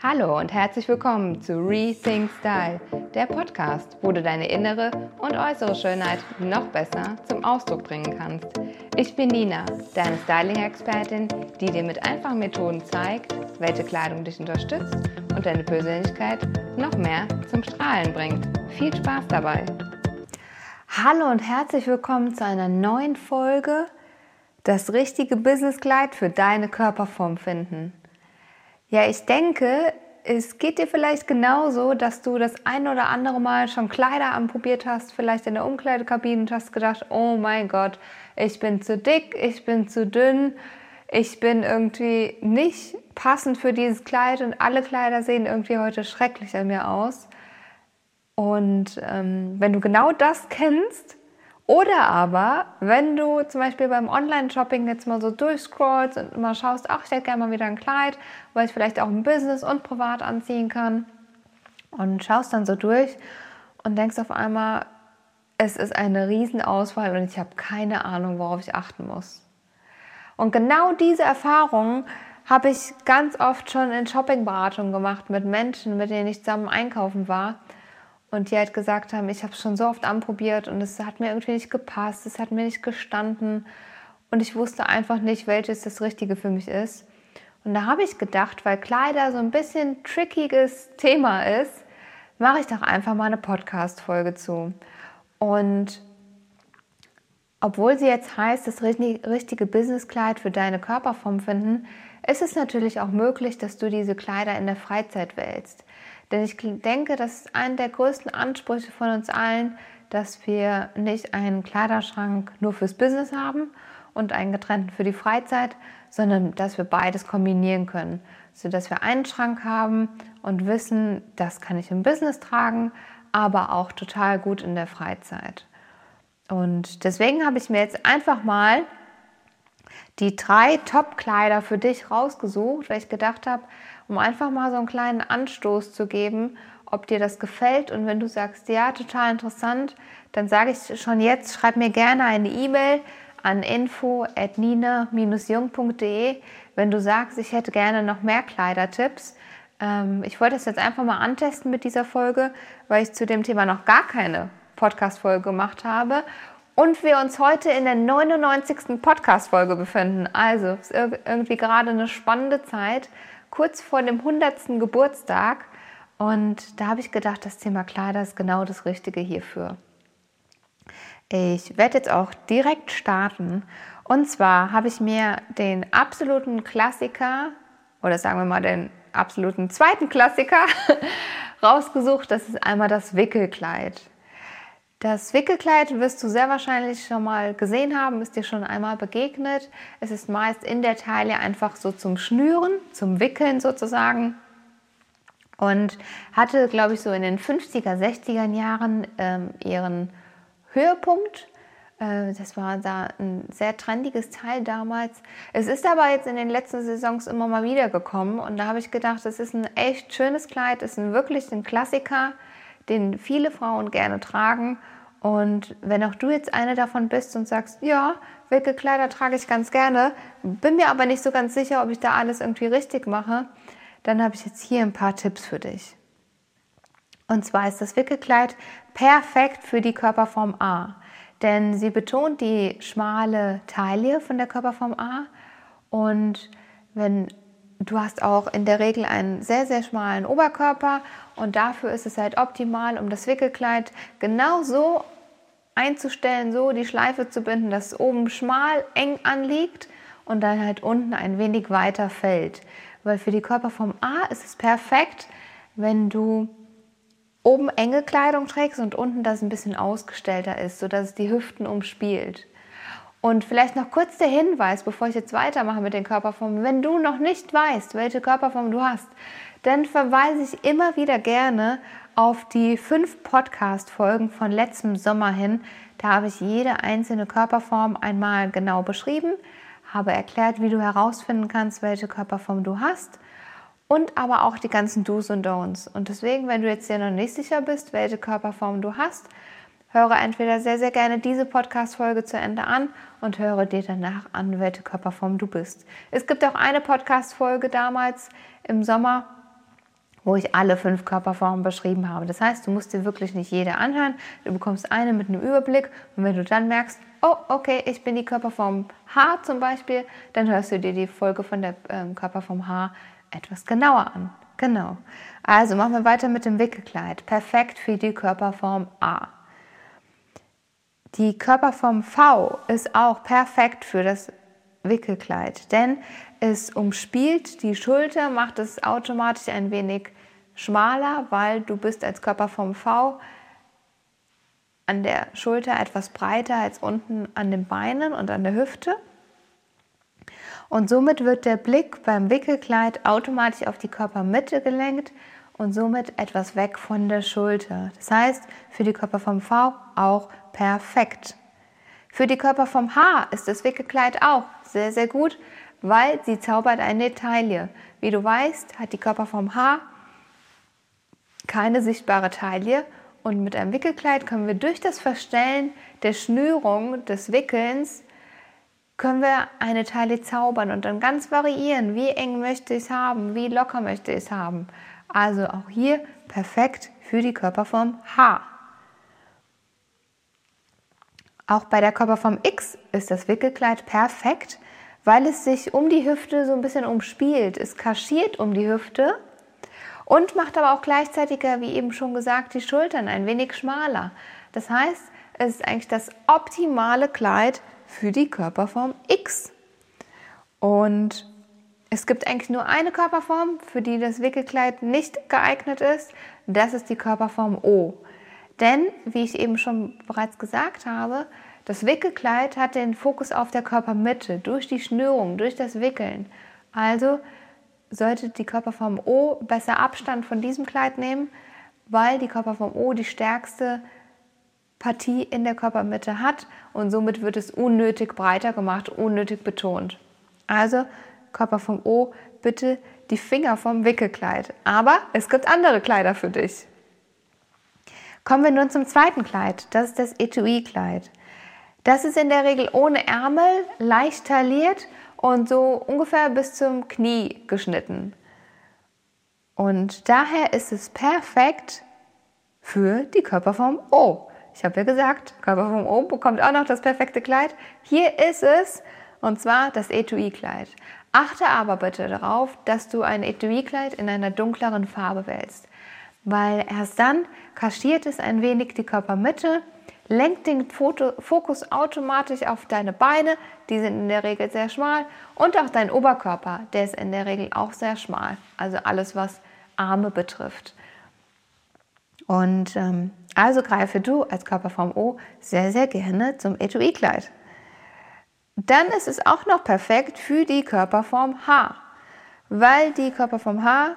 Hallo und herzlich willkommen zu Rethink Style, der Podcast, wo du deine innere und äußere Schönheit noch besser zum Ausdruck bringen kannst. Ich bin Nina, deine Styling-Expertin, die dir mit einfachen Methoden zeigt, welche Kleidung dich unterstützt und deine Persönlichkeit noch mehr zum Strahlen bringt. Viel Spaß dabei! Hallo und herzlich willkommen zu einer neuen Folge Das richtige Businesskleid für deine Körperform finden. Ja, ich denke, es geht dir vielleicht genauso, dass du das ein oder andere Mal schon Kleider anprobiert hast, vielleicht in der Umkleidekabine und hast gedacht, oh mein Gott, ich bin zu dick, ich bin zu dünn, ich bin irgendwie nicht passend für dieses Kleid und alle Kleider sehen irgendwie heute schrecklich an mir aus. Und ähm, wenn du genau das kennst, oder aber, wenn du zum Beispiel beim Online-Shopping jetzt mal so durchscrollst und mal schaust, ach, ich hätte gerne mal wieder ein Kleid, weil ich vielleicht auch im Business und privat anziehen kann und schaust dann so durch und denkst auf einmal, es ist eine Riesenauswahl und ich habe keine Ahnung, worauf ich achten muss. Und genau diese Erfahrung habe ich ganz oft schon in Shoppingberatungen gemacht mit Menschen, mit denen ich zusammen einkaufen war und die halt gesagt haben, ich habe es schon so oft anprobiert und es hat mir irgendwie nicht gepasst, es hat mir nicht gestanden und ich wusste einfach nicht, welches das Richtige für mich ist. Und da habe ich gedacht, weil Kleider so ein bisschen trickiges Thema ist, mache ich doch einfach mal eine Podcast-Folge zu. Und obwohl sie jetzt heißt, das richtige Businesskleid für deine Körperform finden, ist es natürlich auch möglich, dass du diese Kleider in der Freizeit wählst. Denn ich denke, das ist einer der größten Ansprüche von uns allen, dass wir nicht einen Kleiderschrank nur fürs Business haben und einen getrennten für die Freizeit, sondern dass wir beides kombinieren können, sodass wir einen Schrank haben und wissen, das kann ich im Business tragen, aber auch total gut in der Freizeit. Und deswegen habe ich mir jetzt einfach mal die drei Top-Kleider für dich rausgesucht, weil ich gedacht habe, um einfach mal so einen kleinen Anstoß zu geben, ob dir das gefällt. Und wenn du sagst, ja, total interessant, dann sage ich schon jetzt, schreib mir gerne eine E-Mail an info.nina-jung.de, wenn du sagst, ich hätte gerne noch mehr Kleidertipps. Ähm, ich wollte es jetzt einfach mal antesten mit dieser Folge, weil ich zu dem Thema noch gar keine Podcast-Folge gemacht habe und wir uns heute in der 99. Podcast-Folge befinden. Also ist irgendwie gerade eine spannende Zeit, kurz vor dem 100. Geburtstag. Und da habe ich gedacht, das Thema Kleider ist genau das Richtige hierfür. Ich werde jetzt auch direkt starten. Und zwar habe ich mir den absoluten Klassiker, oder sagen wir mal den absoluten zweiten Klassiker, rausgesucht. Das ist einmal das Wickelkleid. Das Wickelkleid wirst du sehr wahrscheinlich schon mal gesehen haben, ist dir schon einmal begegnet. Es ist meist in der Taille einfach so zum Schnüren, zum Wickeln sozusagen. Und hatte, glaube ich, so in den 50er, 60er Jahren ähm, ihren Höhepunkt. Äh, das war da ein sehr trendiges Teil damals. Es ist aber jetzt in den letzten Saisons immer mal wieder gekommen. Und da habe ich gedacht, das ist ein echt schönes Kleid, ist ein wirklich ein Klassiker den viele Frauen gerne tragen. Und wenn auch du jetzt eine davon bist und sagst, ja, welche Kleider trage ich ganz gerne, bin mir aber nicht so ganz sicher, ob ich da alles irgendwie richtig mache, dann habe ich jetzt hier ein paar Tipps für dich. Und zwar ist das Wickelkleid perfekt für die Körperform A, denn sie betont die schmale Taille von der Körperform A und wenn du hast auch in der Regel einen sehr, sehr schmalen Oberkörper und dafür ist es halt optimal, um das Wickelkleid genau so einzustellen, so die Schleife zu binden, dass es oben schmal, eng anliegt und dann halt unten ein wenig weiter fällt. Weil für die Körperform A ist es perfekt, wenn du oben enge Kleidung trägst und unten das ein bisschen ausgestellter ist, sodass es die Hüften umspielt. Und vielleicht noch kurz der Hinweis, bevor ich jetzt weitermache mit den Körperformen. Wenn du noch nicht weißt, welche Körperform du hast, dann verweise ich immer wieder gerne auf die fünf Podcast-Folgen von letztem Sommer hin. Da habe ich jede einzelne Körperform einmal genau beschrieben, habe erklärt, wie du herausfinden kannst, welche Körperform du hast und aber auch die ganzen Do's und Don'ts. Und deswegen, wenn du jetzt dir noch nicht sicher bist, welche Körperform du hast, höre entweder sehr, sehr gerne diese Podcast-Folge zu Ende an und höre dir danach an, welche Körperform du bist. Es gibt auch eine Podcast-Folge damals im Sommer, wo ich alle fünf Körperformen beschrieben habe. Das heißt, du musst dir wirklich nicht jede anhören. Du bekommst eine mit einem Überblick und wenn du dann merkst, oh, okay, ich bin die Körperform H zum Beispiel, dann hörst du dir die Folge von der ähm, Körperform H etwas genauer an. Genau. Also machen wir weiter mit dem Wickelkleid. Perfekt für die Körperform A. Die Körperform V ist auch perfekt für das Wickelkleid, denn es umspielt die Schulter, macht es automatisch ein wenig schmaler, weil du bist als Körperform V an der Schulter etwas breiter als unten an den Beinen und an der Hüfte. Und somit wird der Blick beim Wickelkleid automatisch auf die Körpermitte gelenkt und somit etwas weg von der Schulter. Das heißt, für die Körperform V auch perfekt. Für die Körperform H ist das Wickelkleid auch sehr, sehr gut, weil sie zaubert eine Taille. Wie du weißt, hat die Körperform H keine sichtbare Taille und mit einem Wickelkleid können wir durch das Verstellen der Schnürung des Wickelns können wir eine Taille zaubern und dann ganz variieren, wie eng möchte ich es haben, wie locker möchte ich es haben. Also auch hier perfekt für die Körperform H. Auch bei der Körperform X ist das Wickelkleid perfekt, weil es sich um die Hüfte so ein bisschen umspielt. Es kaschiert um die Hüfte und macht aber auch gleichzeitig, wie eben schon gesagt, die Schultern ein wenig schmaler. Das heißt, es ist eigentlich das optimale Kleid für die Körperform X. Und es gibt eigentlich nur eine Körperform, für die das Wickelkleid nicht geeignet ist. Das ist die Körperform O. Denn, wie ich eben schon bereits gesagt habe, das Wickelkleid hat den Fokus auf der Körpermitte, durch die Schnürung, durch das Wickeln. Also sollte die Körperform O besser Abstand von diesem Kleid nehmen, weil die Körperform O die stärkste Partie in der Körpermitte hat und somit wird es unnötig breiter gemacht, unnötig betont. Also Körperform O, bitte die Finger vom Wickelkleid. Aber es gibt andere Kleider für dich. Kommen wir nun zum zweiten Kleid. Das ist das Etui-Kleid. Das ist in der Regel ohne Ärmel, leicht tailliert und so ungefähr bis zum Knie geschnitten. Und daher ist es perfekt für die Körperform O. Ich habe ja gesagt, Körperform O bekommt auch noch das perfekte Kleid. Hier ist es, und zwar das Etui-Kleid. Achte aber bitte darauf, dass du ein Etui-Kleid in einer dunkleren Farbe wählst weil erst dann kaschiert es ein wenig die Körpermitte, lenkt den Fokus automatisch auf deine Beine, die sind in der Regel sehr schmal, und auch dein Oberkörper, der ist in der Regel auch sehr schmal, also alles, was Arme betrifft. Und ähm, also greife du als Körperform O sehr, sehr gerne zum Etui-Kleid. Dann ist es auch noch perfekt für die Körperform H, weil die Körperform H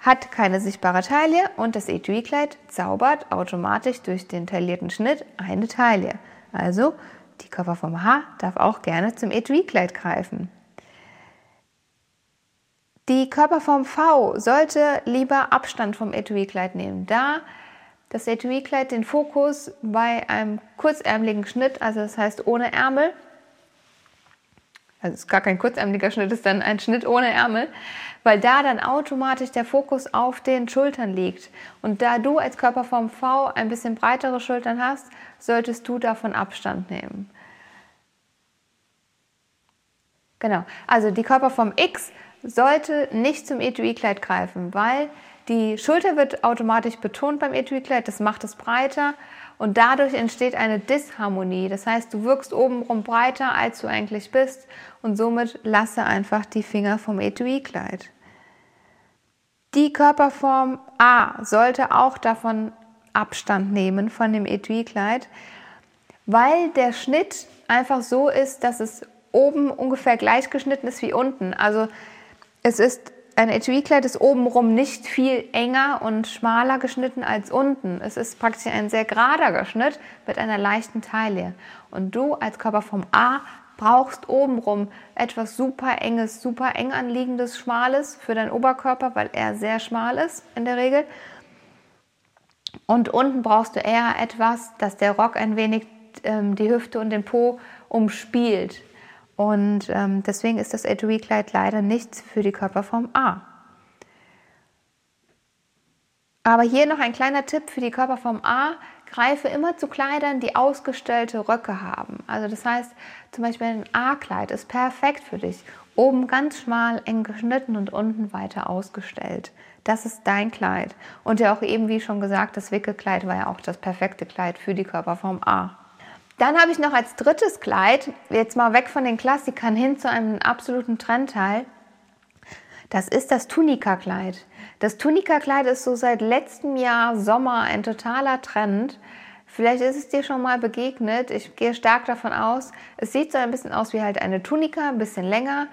hat keine sichtbare Taille und das Etui-Kleid zaubert automatisch durch den taillierten Schnitt eine Taille. Also die Körperform H darf auch gerne zum Etui-Kleid greifen. Die Körperform V sollte lieber Abstand vom Etui-Kleid nehmen, da das Etui-Kleid den Fokus bei einem kurzärmeligen Schnitt, also das heißt ohne Ärmel, also es ist gar kein kurzärmeliger Schnitt, ist dann ein Schnitt ohne Ärmel, weil da dann automatisch der Fokus auf den Schultern liegt. Und da du als Körperform V ein bisschen breitere Schultern hast, solltest du davon Abstand nehmen. Genau, also die Körperform X sollte nicht zum Etui-Kleid greifen, weil die Schulter wird automatisch betont beim Etui-Kleid, das macht es breiter und dadurch entsteht eine Disharmonie. Das heißt, du wirkst obenrum breiter, als du eigentlich bist und somit lasse einfach die Finger vom Etui-Kleid. Die Körperform A sollte auch davon Abstand nehmen von dem Etui-Kleid, weil der Schnitt einfach so ist, dass es oben ungefähr gleich geschnitten ist wie unten. Also es ist ein Etui-Kleid ist obenrum nicht viel enger und schmaler geschnitten als unten. Es ist praktisch ein sehr gerader Geschnitt mit einer leichten Taille. Und du als Körperform A brauchst obenrum etwas super enges, super eng anliegendes, schmales für deinen Oberkörper, weil er sehr schmal ist in der Regel. Und unten brauchst du eher etwas, dass der Rock ein wenig ähm, die Hüfte und den Po umspielt. Und ähm, deswegen ist das Etui-Kleid leider nichts für die Körperform A. Aber hier noch ein kleiner Tipp für die Körperform A. Greife immer zu Kleidern, die ausgestellte Röcke haben. Also das heißt, zum Beispiel ein A-Kleid ist perfekt für dich. Oben ganz schmal, eng geschnitten und unten weiter ausgestellt. Das ist dein Kleid. Und ja auch eben, wie schon gesagt, das Wickelkleid war ja auch das perfekte Kleid für die Körperform A. Dann habe ich noch als drittes Kleid, jetzt mal weg von den Klassikern hin zu einem absoluten Trendteil. Das ist das Tunika-Kleid. Das Tunika-Kleid ist so seit letztem Jahr Sommer ein totaler Trend. Vielleicht ist es dir schon mal begegnet. Ich gehe stark davon aus. Es sieht so ein bisschen aus wie halt eine Tunika, ein bisschen länger.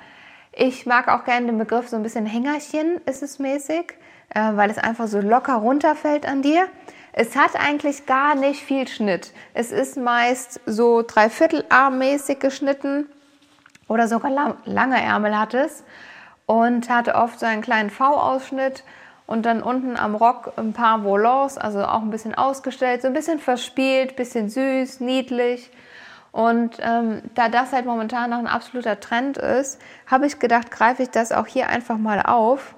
Ich mag auch gerne den Begriff so ein bisschen Hängerchen ist es mäßig, äh, weil es einfach so locker runterfällt an dir. Es hat eigentlich gar nicht viel Schnitt. Es ist meist so dreiviertelarmmäßig geschnitten oder sogar lange Ärmel hat es und hatte oft so einen kleinen V-Ausschnitt und dann unten am Rock ein paar Volants, also auch ein bisschen ausgestellt, so ein bisschen verspielt, bisschen süß, niedlich. Und ähm, da das halt momentan noch ein absoluter Trend ist, habe ich gedacht, greife ich das auch hier einfach mal auf.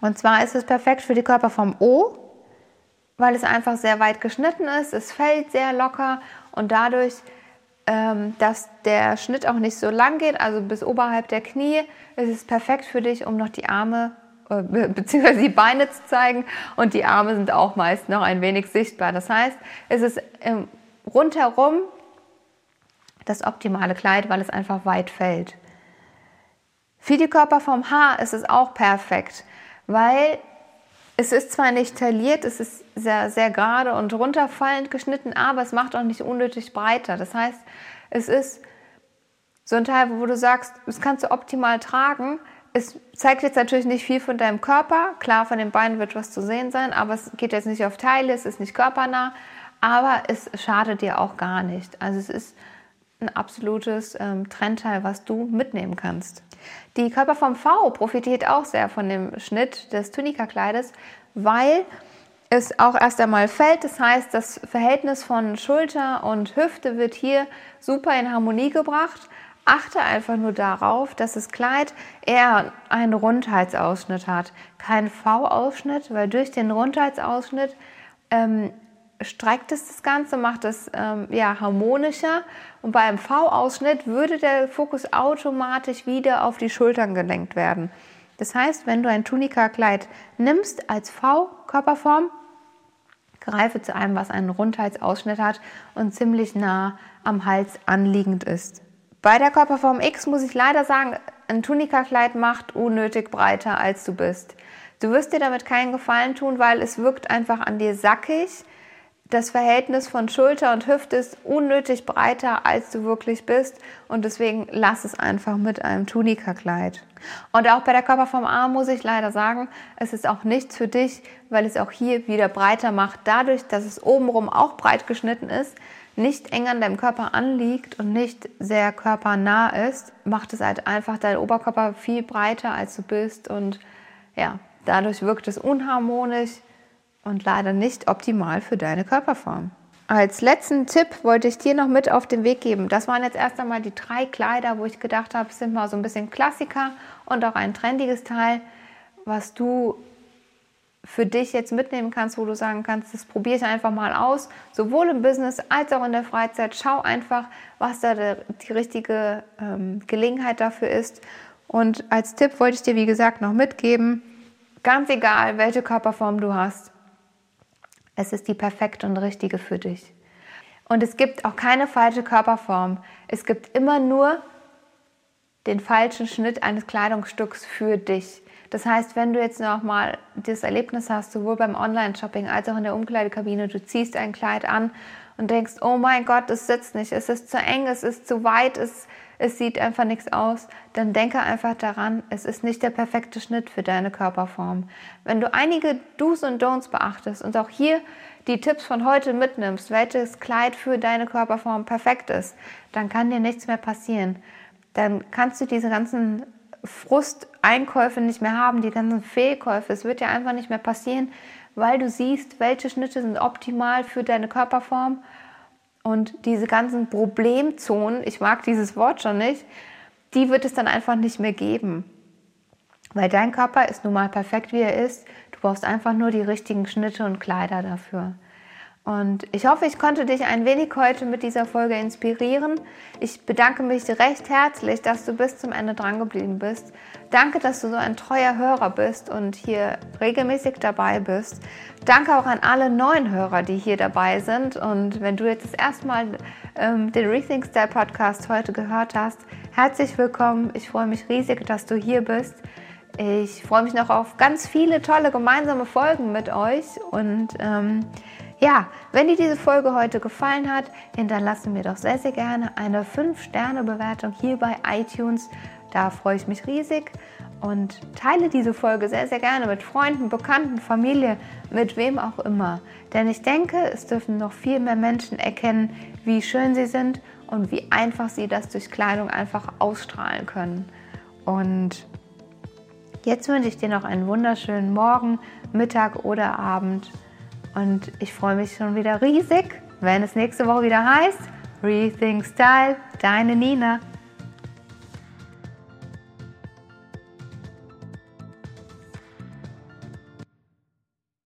Und zwar ist es perfekt für die Körperform O, weil es einfach sehr weit geschnitten ist. Es fällt sehr locker und dadurch, ähm, dass der Schnitt auch nicht so lang geht, also bis oberhalb der Knie, ist es perfekt für dich, um noch die Arme äh, bzw. die Beine zu zeigen und die Arme sind auch meist noch ein wenig sichtbar. Das heißt, es ist ähm, rundherum das optimale Kleid, weil es einfach weit fällt. Für die Körperform H ist es auch perfekt, weil es ist zwar nicht tailliert, es ist sehr, sehr gerade und runterfallend geschnitten, aber es macht auch nicht unnötig breiter. Das heißt, es ist so ein Teil, wo du sagst, das kannst du optimal tragen. Es zeigt jetzt natürlich nicht viel von deinem Körper. Klar, von den Beinen wird was zu sehen sein, aber es geht jetzt nicht auf Teile, es ist nicht körpernah, aber es schadet dir auch gar nicht. Also es ist ein absolutes ähm, Trendteil, was du mitnehmen kannst. Die Körperform V profitiert auch sehr von dem Schnitt des Tunika-Kleides, weil es auch erst einmal fällt. Das heißt, das Verhältnis von Schulter und Hüfte wird hier super in Harmonie gebracht. Achte einfach nur darauf, dass das Kleid eher einen Rundheitsausschnitt hat, keinen V-Ausschnitt, weil durch den Rundheitsausschnitt ähm, streckt es das Ganze, macht es ähm, ja, harmonischer. Und bei einem V-Ausschnitt würde der Fokus automatisch wieder auf die Schultern gelenkt werden. Das heißt, wenn du ein Tunika-Kleid nimmst als V-Körperform, greife zu einem, was einen Rundheitsausschnitt hat und ziemlich nah am Hals anliegend ist. Bei der Körperform X muss ich leider sagen, ein Tunika-Kleid macht unnötig breiter, als du bist. Du wirst dir damit keinen Gefallen tun, weil es wirkt einfach an dir sackig das Verhältnis von Schulter und Hüfte ist unnötig breiter, als du wirklich bist. Und deswegen lass es einfach mit einem Tunika-Kleid. Und auch bei der Körperform A muss ich leider sagen, es ist auch nichts für dich, weil es auch hier wieder breiter macht. Dadurch, dass es obenrum auch breit geschnitten ist, nicht eng an deinem Körper anliegt und nicht sehr körpernah ist, macht es halt einfach deinen Oberkörper viel breiter, als du bist. Und ja, dadurch wirkt es unharmonisch und leider nicht optimal für deine Körperform. Als letzten Tipp wollte ich dir noch mit auf den Weg geben. Das waren jetzt erst einmal die drei Kleider, wo ich gedacht habe, sind mal so ein bisschen Klassiker und auch ein trendiges Teil, was du für dich jetzt mitnehmen kannst, wo du sagen kannst, das probiere ich einfach mal aus, sowohl im Business als auch in der Freizeit. Schau einfach, was da die richtige ähm, Gelegenheit dafür ist. Und als Tipp wollte ich dir, wie gesagt, noch mitgeben, ganz egal, welche Körperform du hast, es ist die perfekte und richtige für dich. Und es gibt auch keine falsche Körperform. Es gibt immer nur den falschen Schnitt eines Kleidungsstücks für dich. Das heißt, wenn du jetzt noch mal das Erlebnis hast, sowohl beim Online-Shopping als auch in der Umkleidekabine, du ziehst ein Kleid an und denkst, oh mein Gott, es sitzt nicht, es ist zu eng, es ist zu weit, es, es sieht einfach nichts aus, dann denke einfach daran, es ist nicht der perfekte Schnitt für deine Körperform. Wenn du einige Do's und Don'ts beachtest und auch hier die Tipps von heute mitnimmst, welches Kleid für deine Körperform perfekt ist, dann kann dir nichts mehr passieren. Dann kannst du diese ganzen Frusteinkäufe nicht mehr haben, die ganzen Fehlkäufe. Es wird dir einfach nicht mehr passieren, weil du siehst, welche Schnitte sind optimal für deine Körperform. Und diese ganzen Problemzonen, ich mag dieses Wort schon nicht, die wird es dann einfach nicht mehr geben. Weil dein Körper ist nun mal perfekt, wie er ist. Du brauchst einfach nur die richtigen Schnitte und Kleider dafür. Und ich hoffe, ich konnte dich ein wenig heute mit dieser Folge inspirieren. Ich bedanke mich recht herzlich, dass du bis zum Ende dran geblieben bist. Danke, dass du so ein treuer Hörer bist und hier regelmäßig dabei bist. Danke auch an alle neuen Hörer, die hier dabei sind. Und wenn du jetzt das erste Mal ähm, den Rethink Style Podcast heute gehört hast, herzlich willkommen. Ich freue mich riesig, dass du hier bist. Ich freue mich noch auf ganz viele tolle gemeinsame Folgen mit euch und ähm, ja, wenn dir diese Folge heute gefallen hat, hinterlasse mir doch sehr, sehr gerne eine 5-Sterne-Bewertung hier bei iTunes. Da freue ich mich riesig und teile diese Folge sehr, sehr gerne mit Freunden, Bekannten, Familie, mit wem auch immer. Denn ich denke, es dürfen noch viel mehr Menschen erkennen, wie schön sie sind und wie einfach sie das durch Kleidung einfach ausstrahlen können. Und jetzt wünsche ich dir noch einen wunderschönen Morgen, Mittag oder Abend. Und ich freue mich schon wieder riesig, wenn es nächste Woche wieder heißt Rethink Style, deine Nina.